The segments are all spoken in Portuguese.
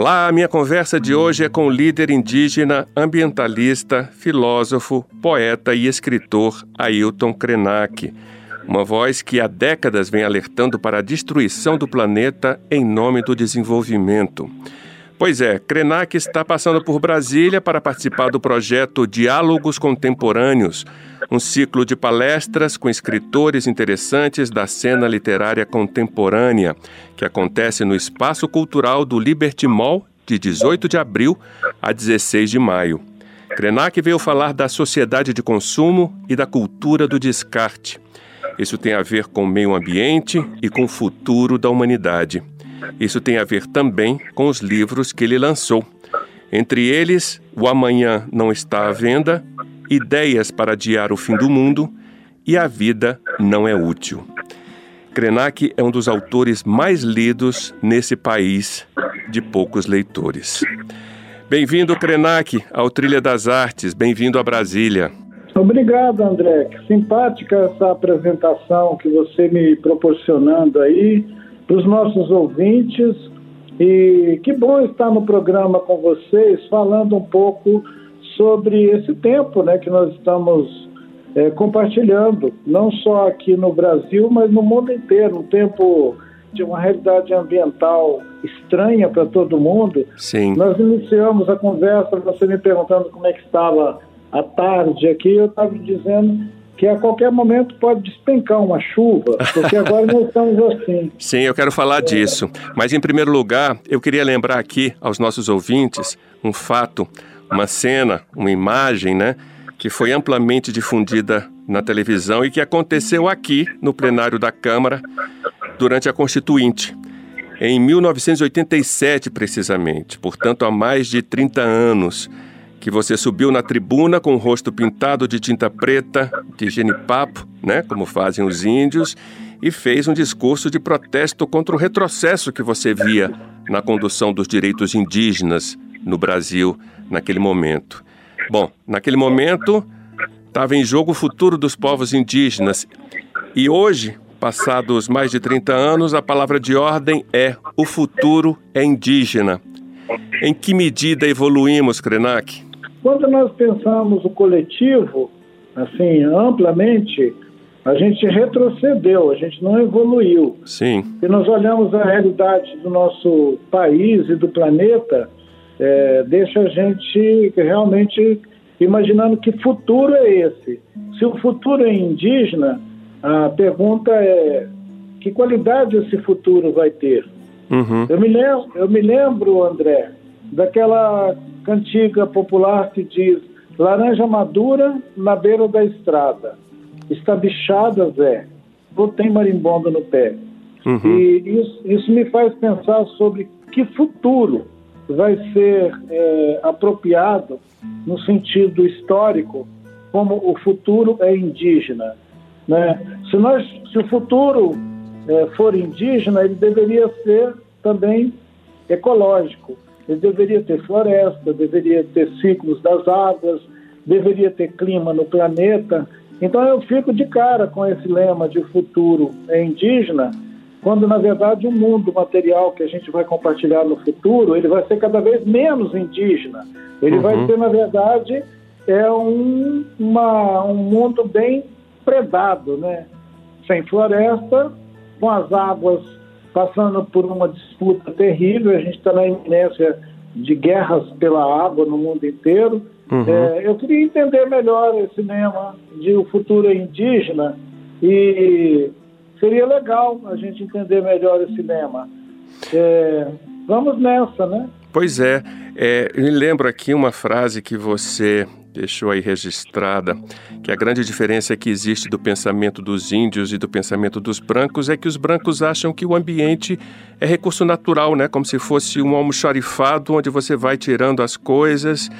Olá, a minha conversa de hoje é com o líder indígena, ambientalista, filósofo, poeta e escritor Ailton Krenak. Uma voz que há décadas vem alertando para a destruição do planeta em nome do desenvolvimento. Pois é, Krenak está passando por Brasília para participar do projeto Diálogos Contemporâneos, um ciclo de palestras com escritores interessantes da cena literária contemporânea, que acontece no Espaço Cultural do Liberty Mall de 18 de abril a 16 de maio. Krenak veio falar da sociedade de consumo e da cultura do descarte. Isso tem a ver com o meio ambiente e com o futuro da humanidade. Isso tem a ver também com os livros que ele lançou. Entre eles, O Amanhã Não Está à Venda, Ideias para Adiar o Fim do Mundo e A Vida Não é Útil. Krenak é um dos autores mais lidos nesse país de poucos leitores. Bem-vindo, Krenak, ao Trilha das Artes. Bem-vindo a Brasília. Obrigado, André. Simpática essa apresentação que você me proporcionando aí para os nossos ouvintes. E que bom estar no programa com vocês, falando um pouco sobre esse tempo né, que nós estamos é, compartilhando, não só aqui no Brasil, mas no mundo inteiro. Um tempo de uma realidade ambiental estranha para todo mundo. Sim. Nós iniciamos a conversa, você me perguntando como é que estava a tarde aqui, eu estava dizendo que a qualquer momento pode despencar uma chuva, porque agora nós estamos assim. Sim, eu quero falar disso. Mas, em primeiro lugar, eu queria lembrar aqui aos nossos ouvintes um fato, uma cena, uma imagem, né? Que foi amplamente difundida na televisão e que aconteceu aqui no plenário da Câmara durante a Constituinte, em 1987, precisamente, portanto, há mais de 30 anos que você subiu na tribuna com o rosto pintado de tinta preta, de genipapo, né, como fazem os índios, e fez um discurso de protesto contra o retrocesso que você via na condução dos direitos indígenas no Brasil naquele momento. Bom, naquele momento estava em jogo o futuro dos povos indígenas. E hoje, passados mais de 30 anos, a palavra de ordem é o futuro é indígena. Em que medida evoluímos, Krenak? Quando nós pensamos o coletivo, assim, amplamente, a gente retrocedeu, a gente não evoluiu. Sim. Se nós olhamos a realidade do nosso país e do planeta, é, deixa a gente realmente imaginando que futuro é esse. Se o futuro é indígena, a pergunta é que qualidade esse futuro vai ter? Uhum. Eu, me lembro, eu me lembro, André, daquela cantiga popular que diz laranja madura na beira da estrada, está bichada, Zé, ou tem marimbondo no pé. Uhum. E isso, isso me faz pensar sobre que futuro vai ser é, apropriado no sentido histórico, como o futuro é indígena. Né? Se, nós, se o futuro é, for indígena, ele deveria ser também ecológico. Ele deveria ter floresta, deveria ter ciclos das águas, deveria ter clima no planeta. Então eu fico de cara com esse lema de futuro é indígena, quando na verdade o mundo material que a gente vai compartilhar no futuro, ele vai ser cada vez menos indígena. Ele uhum. vai ser, na verdade, é um, uma, um mundo bem predado, né? Sem floresta, com as águas passando por uma disputa terrível, a gente está na iminência de guerras pela água no mundo inteiro. Uhum. É, eu queria entender melhor esse lema de o futuro indígena e seria legal a gente entender melhor esse lema. É, vamos nessa, né? Pois é, é, eu me lembro aqui uma frase que você deixou aí registrada que a grande diferença que existe do pensamento dos índios e do pensamento dos brancos é que os brancos acham que o ambiente é recurso natural, né? Como se fosse um almoxarifado onde você vai tirando as coisas.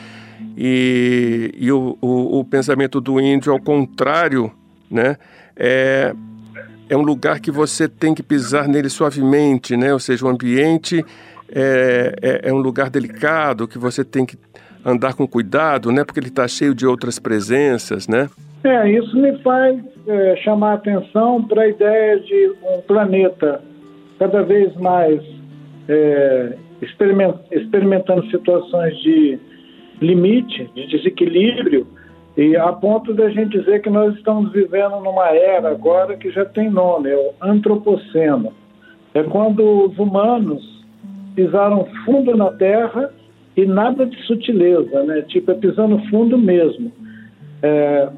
E, e o, o, o pensamento do índio, ao contrário, né? É, é um lugar que você tem que pisar nele suavemente, né? Ou seja, o ambiente é, é, é um lugar delicado que você tem que andar com cuidado, né? Porque ele está cheio de outras presenças, né? É, isso me faz é, chamar atenção para a ideia de um planeta cada vez mais é, experiment, experimentando situações de limite, de desequilíbrio, e a ponto da gente dizer que nós estamos vivendo numa era agora que já tem nome, é o antropoceno. É quando os humanos pisaram fundo na Terra e nada de sutileza, né? Tipo, é pisando fundo mesmo. É,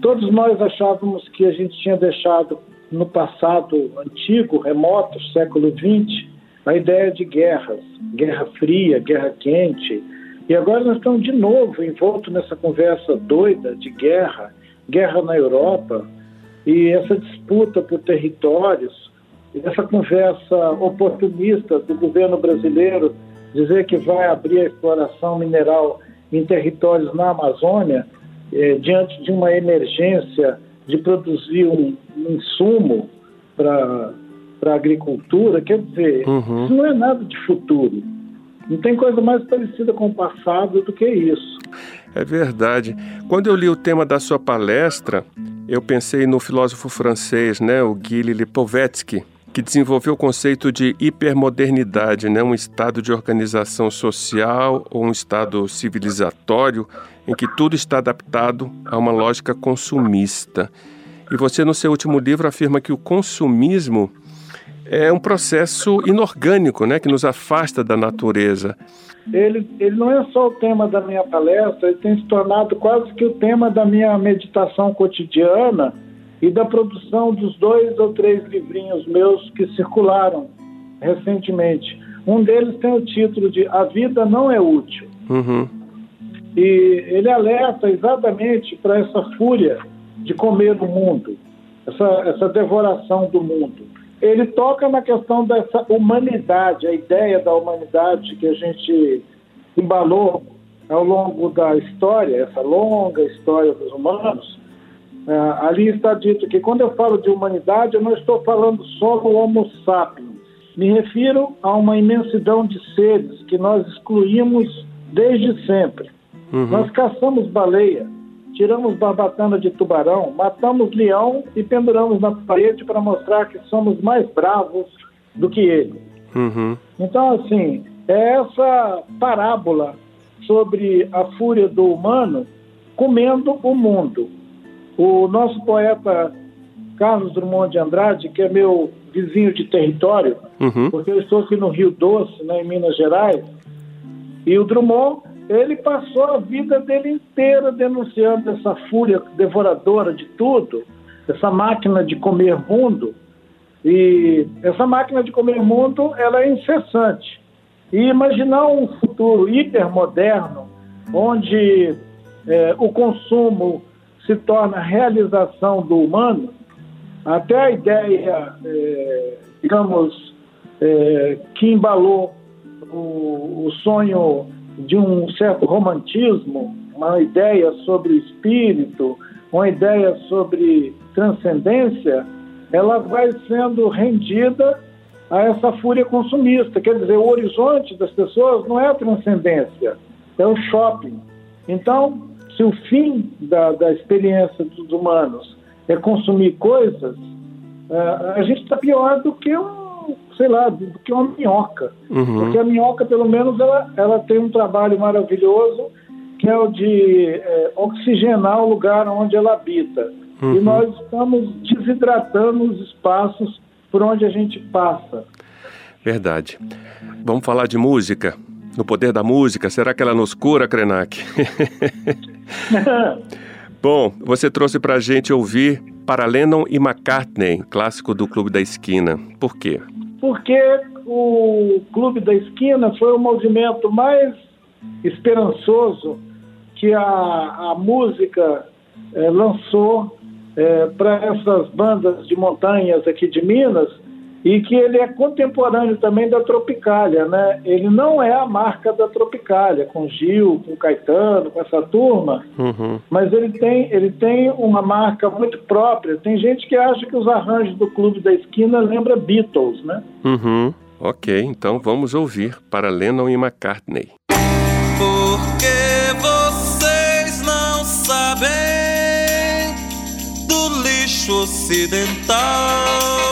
todos nós achávamos que a gente tinha deixado no passado antigo, remoto, século XX, a ideia de guerras, guerra fria, guerra quente. E agora nós estamos de novo envolto nessa conversa doida de guerra, guerra na Europa, e essa disputa por territórios, essa conversa oportunista do governo brasileiro dizer que vai abrir a exploração mineral em territórios na Amazônia, eh, diante de uma emergência de produzir um, um insumo para a agricultura, quer dizer, uhum. isso não é nada de futuro. Não tem coisa mais parecida com o passado do que isso. É verdade. Quando eu li o tema da sua palestra, eu pensei no filósofo francês, né, o Guy Lipovetsky, que desenvolveu o conceito de hipermodernidade, né? um estado de organização social ou um estado civilizatório em que tudo está adaptado a uma lógica consumista. E você, no seu último livro, afirma que o consumismo é um processo inorgânico, né, que nos afasta da natureza. Ele, ele não é só o tema da minha palestra, ele tem se tornado quase que o tema da minha meditação cotidiana e da produção dos dois ou três livrinhos meus que circularam recentemente. Um deles tem o título de A Vida Não é Útil. Uhum. E ele alerta exatamente para essa fúria de comer o mundo, essa, essa devoração do mundo. Ele toca na questão dessa humanidade, a ideia da humanidade que a gente embalou ao longo da história, essa longa história dos humanos, é, ali está dito que quando eu falo de humanidade, eu não estou falando só do Homo sapiens. Me refiro a uma imensidão de seres que nós excluímos desde sempre. Uhum. Nós caçamos baleia, tiramos barbatana de tubarão, matamos leão e penduramos na parede para mostrar que somos mais bravos do que ele. Uhum. Então, assim, é essa parábola sobre a fúria do humano comendo o mundo. O nosso poeta Carlos Drummond de Andrade, que é meu vizinho de território, uhum. porque eu estou aqui no Rio Doce, né, em Minas Gerais, e o Drummond, ele passou a vida dele inteira denunciando essa fúria devoradora de tudo, essa máquina de comer mundo, e essa máquina de comer mundo, ela é incessante. E imaginar um futuro hipermoderno, onde é, o consumo se torna realização do humano, até a ideia, é, digamos, é, que embalou o, o, sonho de um certo romantismo, uma ideia sobre espírito, uma ideia sobre transcendência, ela vai sendo rendida a essa fúria consumista. Quer dizer, o horizonte das pessoas não é a transcendência, é o shopping. Então, se o fim da, da experiência dos humanos é consumir coisas, uh, a gente está pior do que um, sei lá, do que uma minhoca. Uhum. Porque a minhoca, pelo menos, ela, ela tem um trabalho maravilhoso que é o de é, oxigenar o lugar onde ela habita. Uhum. E nós estamos desidratando os espaços por onde a gente passa. Verdade. Vamos falar de música no poder da música? Será que ela nos cura, Krenak? Bom, você trouxe para a gente ouvir para Lennon e McCartney, clássico do Clube da Esquina. Por quê? Porque o Clube da Esquina foi o movimento mais esperançoso que a, a música é, lançou é, para essas bandas de montanhas aqui de Minas e que ele é contemporâneo também da Tropicália, né? Ele não é a marca da Tropicália, com Gil, com Caetano, com essa turma, uhum. mas ele tem, ele tem uma marca muito própria. Tem gente que acha que os arranjos do Clube da Esquina lembra Beatles, né? Uhum. Ok, então vamos ouvir para Lennon e McCartney. Porque vocês não sabem do lixo ocidental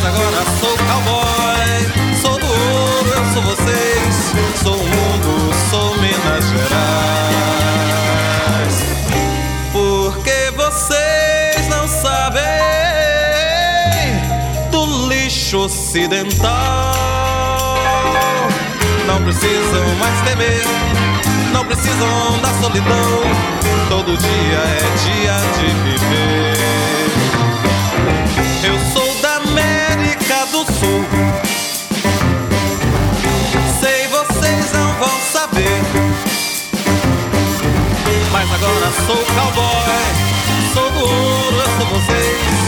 Mas agora sou cowboy, sou do ouro, eu sou vocês. Sou o mundo, sou Minas Gerais. Porque vocês não sabem do lixo ocidental. Não precisam mais temer, não precisam da solidão. Todo dia é dia de viver. Sei vocês não vão saber. Mas agora sou cowboy, sou do ouro, eu sou vocês.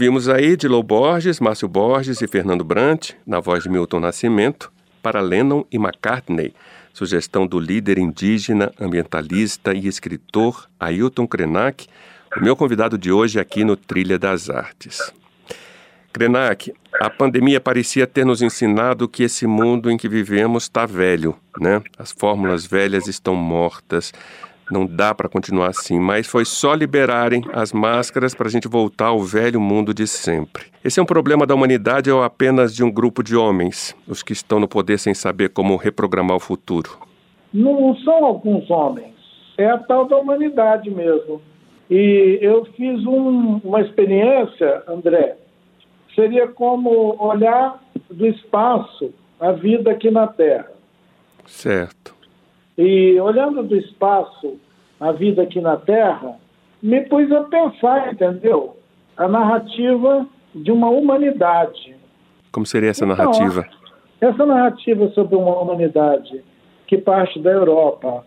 Ouvimos aí de Lou Borges, Márcio Borges e Fernando Brant, na voz de Milton Nascimento, para Lennon e McCartney, sugestão do líder indígena, ambientalista e escritor Ailton Krenak, o meu convidado de hoje aqui no Trilha das Artes. Krenak, a pandemia parecia ter nos ensinado que esse mundo em que vivemos está velho, né? As fórmulas velhas estão mortas, não dá para continuar assim, mas foi só liberarem as máscaras para a gente voltar ao velho mundo de sempre. Esse é um problema da humanidade ou apenas de um grupo de homens, os que estão no poder sem saber como reprogramar o futuro? Não são alguns homens, é a tal da humanidade mesmo. E eu fiz um, uma experiência, André, seria como olhar do espaço a vida aqui na Terra. Certo. E olhando do espaço a vida aqui na Terra, me pus a pensar, entendeu? A narrativa de uma humanidade. Como seria essa então, narrativa? Essa narrativa sobre uma humanidade que parte da Europa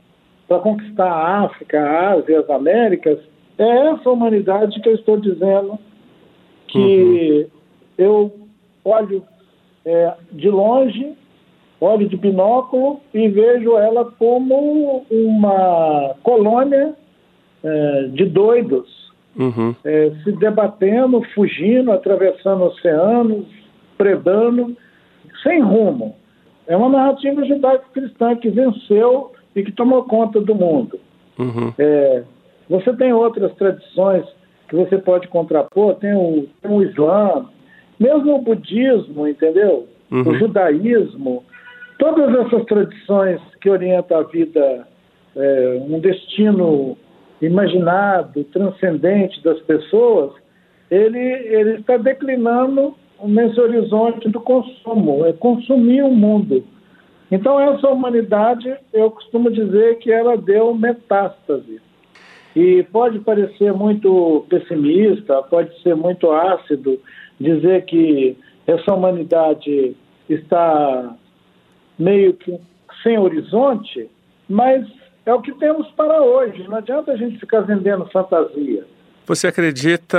para conquistar a África, a Ásia, as Américas, é essa humanidade que eu estou dizendo que uhum. eu olho é, de longe olho de binóculo e vejo ela como uma colônia é, de doidos, uhum. é, se debatendo, fugindo, atravessando oceanos, predando, sem rumo. É uma narrativa judaico-cristã que venceu e que tomou conta do mundo. Uhum. É, você tem outras tradições que você pode contrapor, tem o, tem o Islã, mesmo o budismo, entendeu? Uhum. O judaísmo, todas essas tradições que orientam a vida, é, um destino imaginado, transcendente das pessoas, ele, ele está declinando nesse horizonte do consumo, é consumir o mundo. Então, essa humanidade, eu costumo dizer que ela deu metástase. E pode parecer muito pessimista, pode ser muito ácido dizer que essa humanidade está meio que sem horizonte, mas é o que temos para hoje. Não adianta a gente ficar vendendo fantasia. Você acredita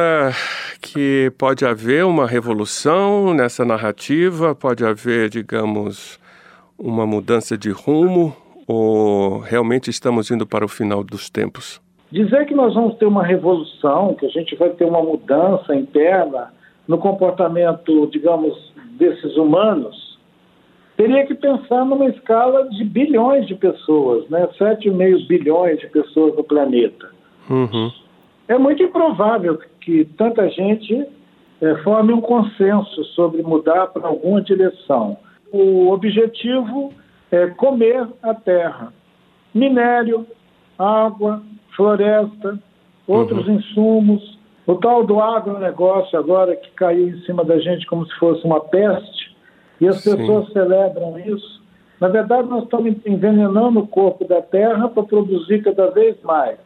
que pode haver uma revolução nessa narrativa? Pode haver, digamos, uma mudança de rumo? Ou realmente estamos indo para o final dos tempos? Dizer que nós vamos ter uma revolução, que a gente vai ter uma mudança interna no comportamento, digamos, desses humanos, teria que pensar numa escala de bilhões de pessoas, né? 7,5 bilhões de pessoas no planeta. Uhum. É muito improvável que tanta gente é, forme um consenso sobre mudar para alguma direção. O objetivo é comer a terra. Minério, água, floresta, outros uhum. insumos. O tal do agronegócio agora que caiu em cima da gente como se fosse uma peste, e as Sim. pessoas celebram isso. Na verdade, nós estamos envenenando o corpo da terra para produzir cada vez mais.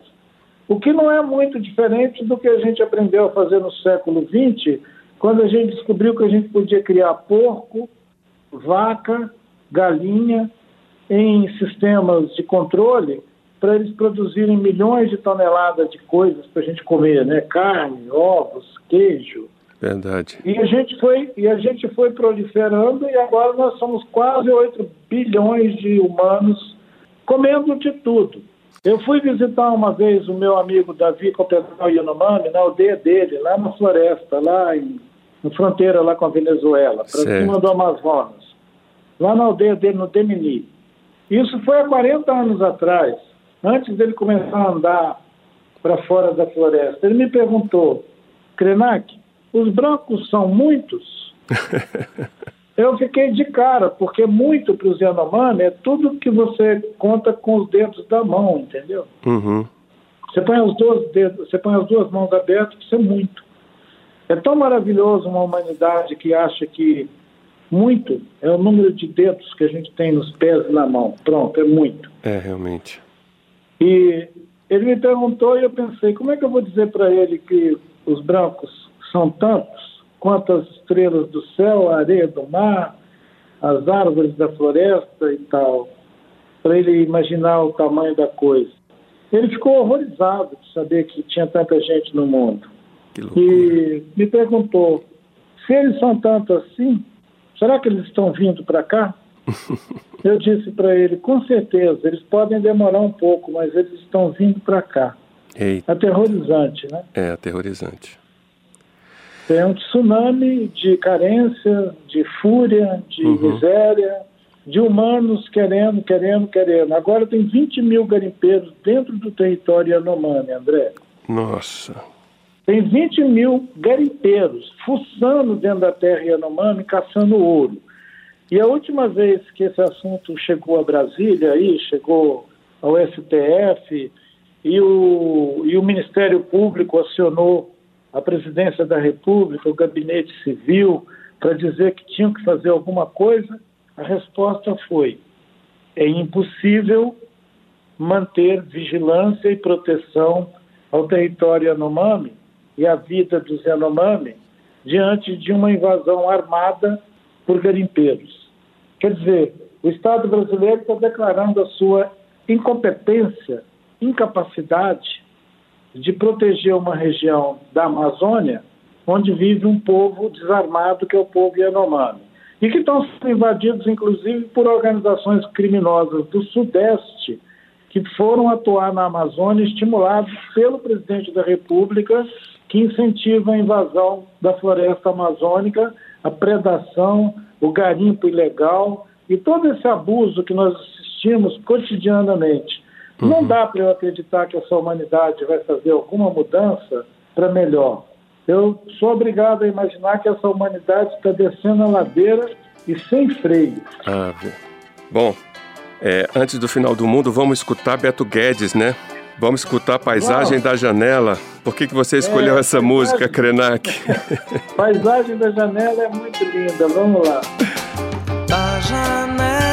O que não é muito diferente do que a gente aprendeu a fazer no século XX, quando a gente descobriu que a gente podia criar porco, vaca, galinha em sistemas de controle para eles produzirem milhões de toneladas de coisas para a gente comer, né? Carne, ovos, queijo. Verdade. E a gente foi e a gente foi proliferando e agora nós somos quase 8 bilhões de humanos comendo de tudo. Eu fui visitar uma vez o meu amigo Davi Copedral Yanomami, na aldeia dele, lá na floresta, lá em, na fronteira lá com a Venezuela, para cima do Amazonas. Lá na aldeia dele, no Demini. Isso foi há 40 anos atrás, antes dele começar a andar para fora da floresta. Ele me perguntou, Krenak, os brancos são muitos? eu fiquei de cara, porque muito para os Yanomami é tudo que você conta com os dedos da mão, entendeu? Uhum. Você põe os dois dedos, você põe as duas mãos abertas, isso é muito. É tão maravilhoso uma humanidade que acha que muito é o número de dedos que a gente tem nos pés e na mão. Pronto, é muito. É, realmente. E ele me perguntou e eu pensei, como é que eu vou dizer para ele que os brancos são tantos? quanto estrelas do céu, a areia do mar, as árvores da floresta e tal, para ele imaginar o tamanho da coisa. Ele ficou horrorizado de saber que tinha tanta gente no mundo. E me perguntou: se eles são tanto assim, será que eles estão vindo para cá? Eu disse para ele: com certeza, eles podem demorar um pouco, mas eles estão vindo para cá. Eita. Aterrorizante, né? É, aterrorizante. É um tsunami de carência, de fúria, de uhum. miséria, de humanos querendo, querendo, querendo. Agora tem 20 mil garimpeiros dentro do território Yanomami, André. Nossa. Tem 20 mil garimpeiros fuçando dentro da terra Yanomami, caçando ouro. E a última vez que esse assunto chegou a Brasília, aí chegou ao STF, e o, e o Ministério Público acionou a presidência da República, o gabinete civil, para dizer que tinham que fazer alguma coisa, a resposta foi: é impossível manter vigilância e proteção ao território Yanomami e à vida dos Yanomami diante de uma invasão armada por garimpeiros. Quer dizer, o Estado brasileiro está declarando a sua incompetência, incapacidade de proteger uma região da Amazônia onde vive um povo desarmado, que é o povo Yanomami. E que estão sendo invadidos, inclusive, por organizações criminosas do Sudeste, que foram atuar na Amazônia, estimulados pelo presidente da República, que incentiva a invasão da floresta amazônica, a predação, o garimpo ilegal e todo esse abuso que nós assistimos cotidianamente Uhum. Não dá para eu acreditar que essa humanidade vai fazer alguma mudança para melhor. Eu sou obrigado a imaginar que essa humanidade está descendo a ladeira e sem freio. Ah, bom, é, antes do final do mundo, vamos escutar Beto Guedes, né? Vamos escutar a Paisagem da Janela. Por que, que você escolheu é, essa paisagem... música, Krenak? paisagem da Janela é muito linda, vamos lá. Da janela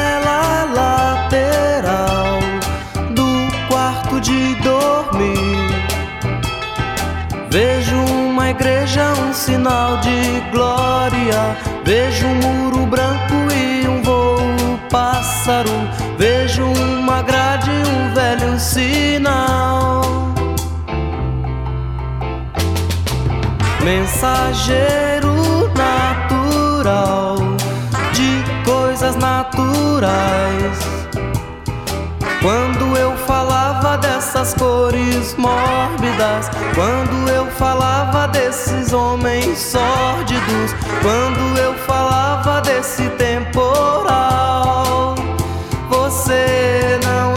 igreja, um sinal de glória. Vejo um muro branco e um voo pássaro, vejo uma grade, um velho sinal. Mensageiro natural de coisas naturais. Quando eu falava dessas cores mórbidas, quando eu falava desses homens sórdidos, quando eu falava desse temporal, você não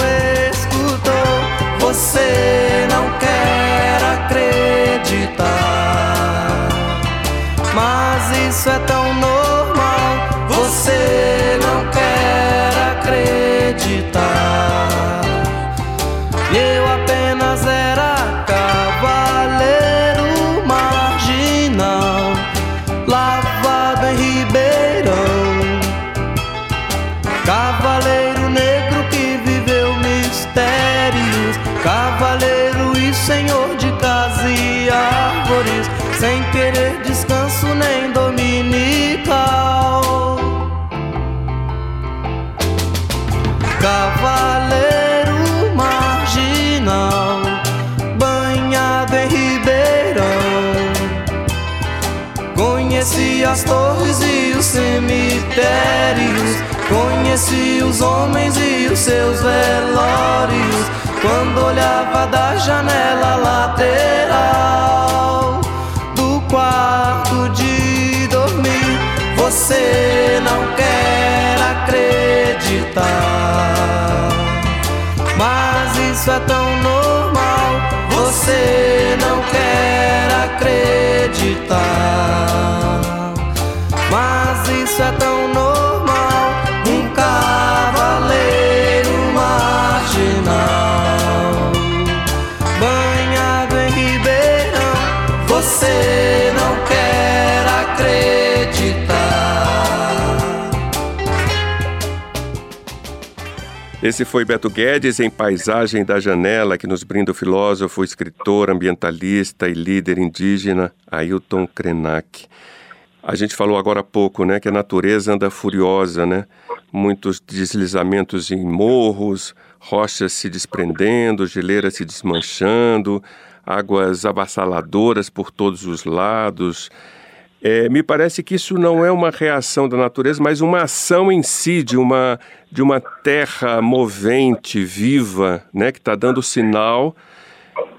escutou, você não quer as torres e os cemitérios, conheci os homens e os seus velórios. Quando olhava da janela lateral do quarto de dormir, você não quer acreditar. Mas isso é tão normal, você não quer acreditar. Isso é tão normal, um cavaleiro marginal, banhado em Ribeirão, você não quer acreditar. Esse foi Beto Guedes em Paisagem da Janela, que nos brinda o filósofo, escritor, ambientalista e líder indígena Ailton Krenak. A gente falou agora há pouco, né, que a natureza anda furiosa, né? Muitos deslizamentos em morros, rochas se desprendendo, geleiras se desmanchando, águas avassaladoras por todos os lados. É, me parece que isso não é uma reação da natureza, mas uma ação em si de uma, de uma terra movente, viva, né, que está dando sinal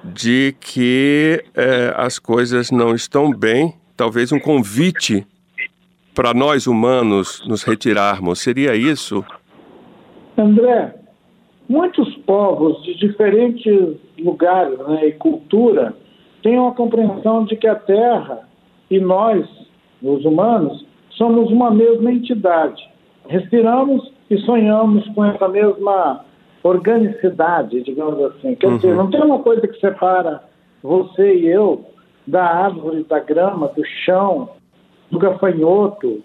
de que é, as coisas não estão bem. Talvez um convite para nós humanos nos retirarmos. Seria isso? André, muitos povos de diferentes lugares né, e cultura têm uma compreensão de que a Terra e nós, os humanos, somos uma mesma entidade. Respiramos e sonhamos com essa mesma organicidade, digamos assim. Quer dizer, não tem uma coisa que separa você e eu da árvore, da grama, do chão, do gafanhoto,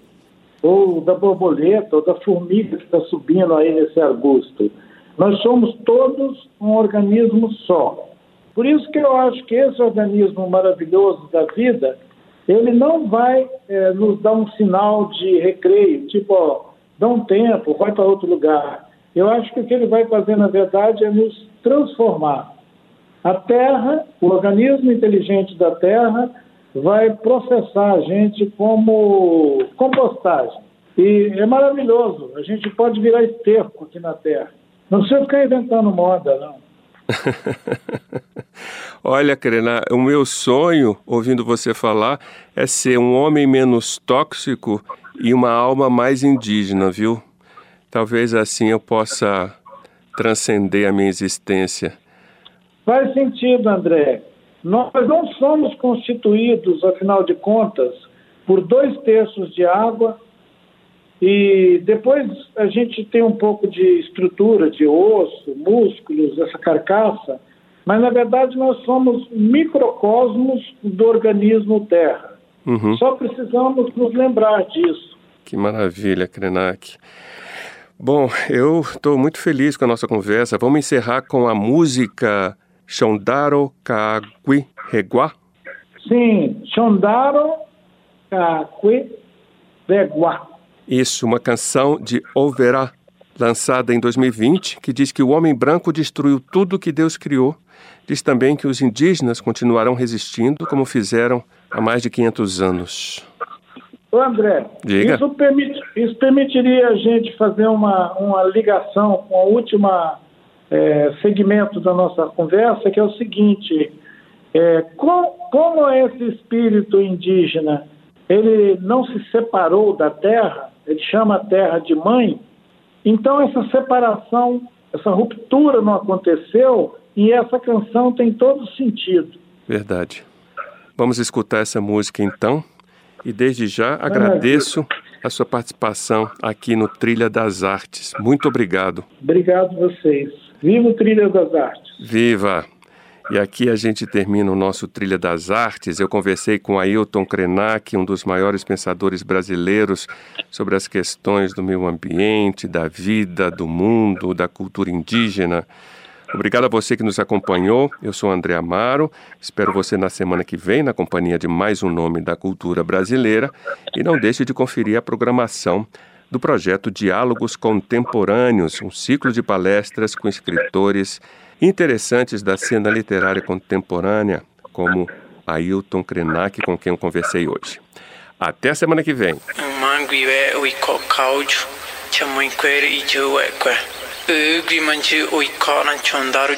ou da borboleta, ou da formiga que está subindo aí nesse arbusto. Nós somos todos um organismo só. Por isso que eu acho que esse organismo maravilhoso da vida, ele não vai eh, nos dar um sinal de recreio, tipo, ó, dá um tempo, vai para outro lugar. Eu acho que o que ele vai fazer, na verdade, é nos transformar. A Terra, o organismo inteligente da Terra, vai processar a gente como compostagem. E é maravilhoso, a gente pode virar esterco aqui na Terra. Não precisa ficar inventando moda, não. Olha, Karina, o meu sonho, ouvindo você falar, é ser um homem menos tóxico e uma alma mais indígena, viu? Talvez assim eu possa transcender a minha existência. Faz sentido, André. Nós não somos constituídos, afinal de contas, por dois terços de água e depois a gente tem um pouco de estrutura, de osso, músculos, essa carcaça, mas na verdade nós somos microcosmos do organismo Terra. Uhum. Só precisamos nos lembrar disso. Que maravilha, Krenak. Bom, eu estou muito feliz com a nossa conversa. Vamos encerrar com a música Shondaro Kagui Regua. Sim, Shondaro Kakwe Begua. Isso, uma canção de Overá. lançada em 2020, que diz que o homem branco destruiu tudo que Deus criou. Diz também que os indígenas continuarão resistindo, como fizeram há mais de 500 anos. Ô André, Diga. Isso, permite, isso permitiria a gente fazer uma, uma ligação com a última é, segmento da nossa conversa, que é o seguinte: é, com, como esse espírito indígena ele não se separou da terra, ele chama a terra de mãe, então essa separação, essa ruptura não aconteceu e essa canção tem todo sentido. Verdade. Vamos escutar essa música então. E desde já agradeço a sua participação aqui no Trilha das Artes. Muito obrigado. Obrigado vocês. Viva o Trilha das Artes. Viva! E aqui a gente termina o nosso Trilha das Artes. Eu conversei com Ailton Krenak, um dos maiores pensadores brasileiros, sobre as questões do meio ambiente, da vida, do mundo, da cultura indígena. Obrigado a você que nos acompanhou. Eu sou André Amaro. Espero você na semana que vem na companhia de mais um nome da cultura brasileira. E não deixe de conferir a programação do projeto Diálogos Contemporâneos, um ciclo de palestras com escritores interessantes da cena literária contemporânea, como Ailton Krenak, com quem eu conversei hoje. Até a semana que vem. Chondaru.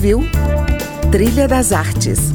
Ouviu Trilha das Artes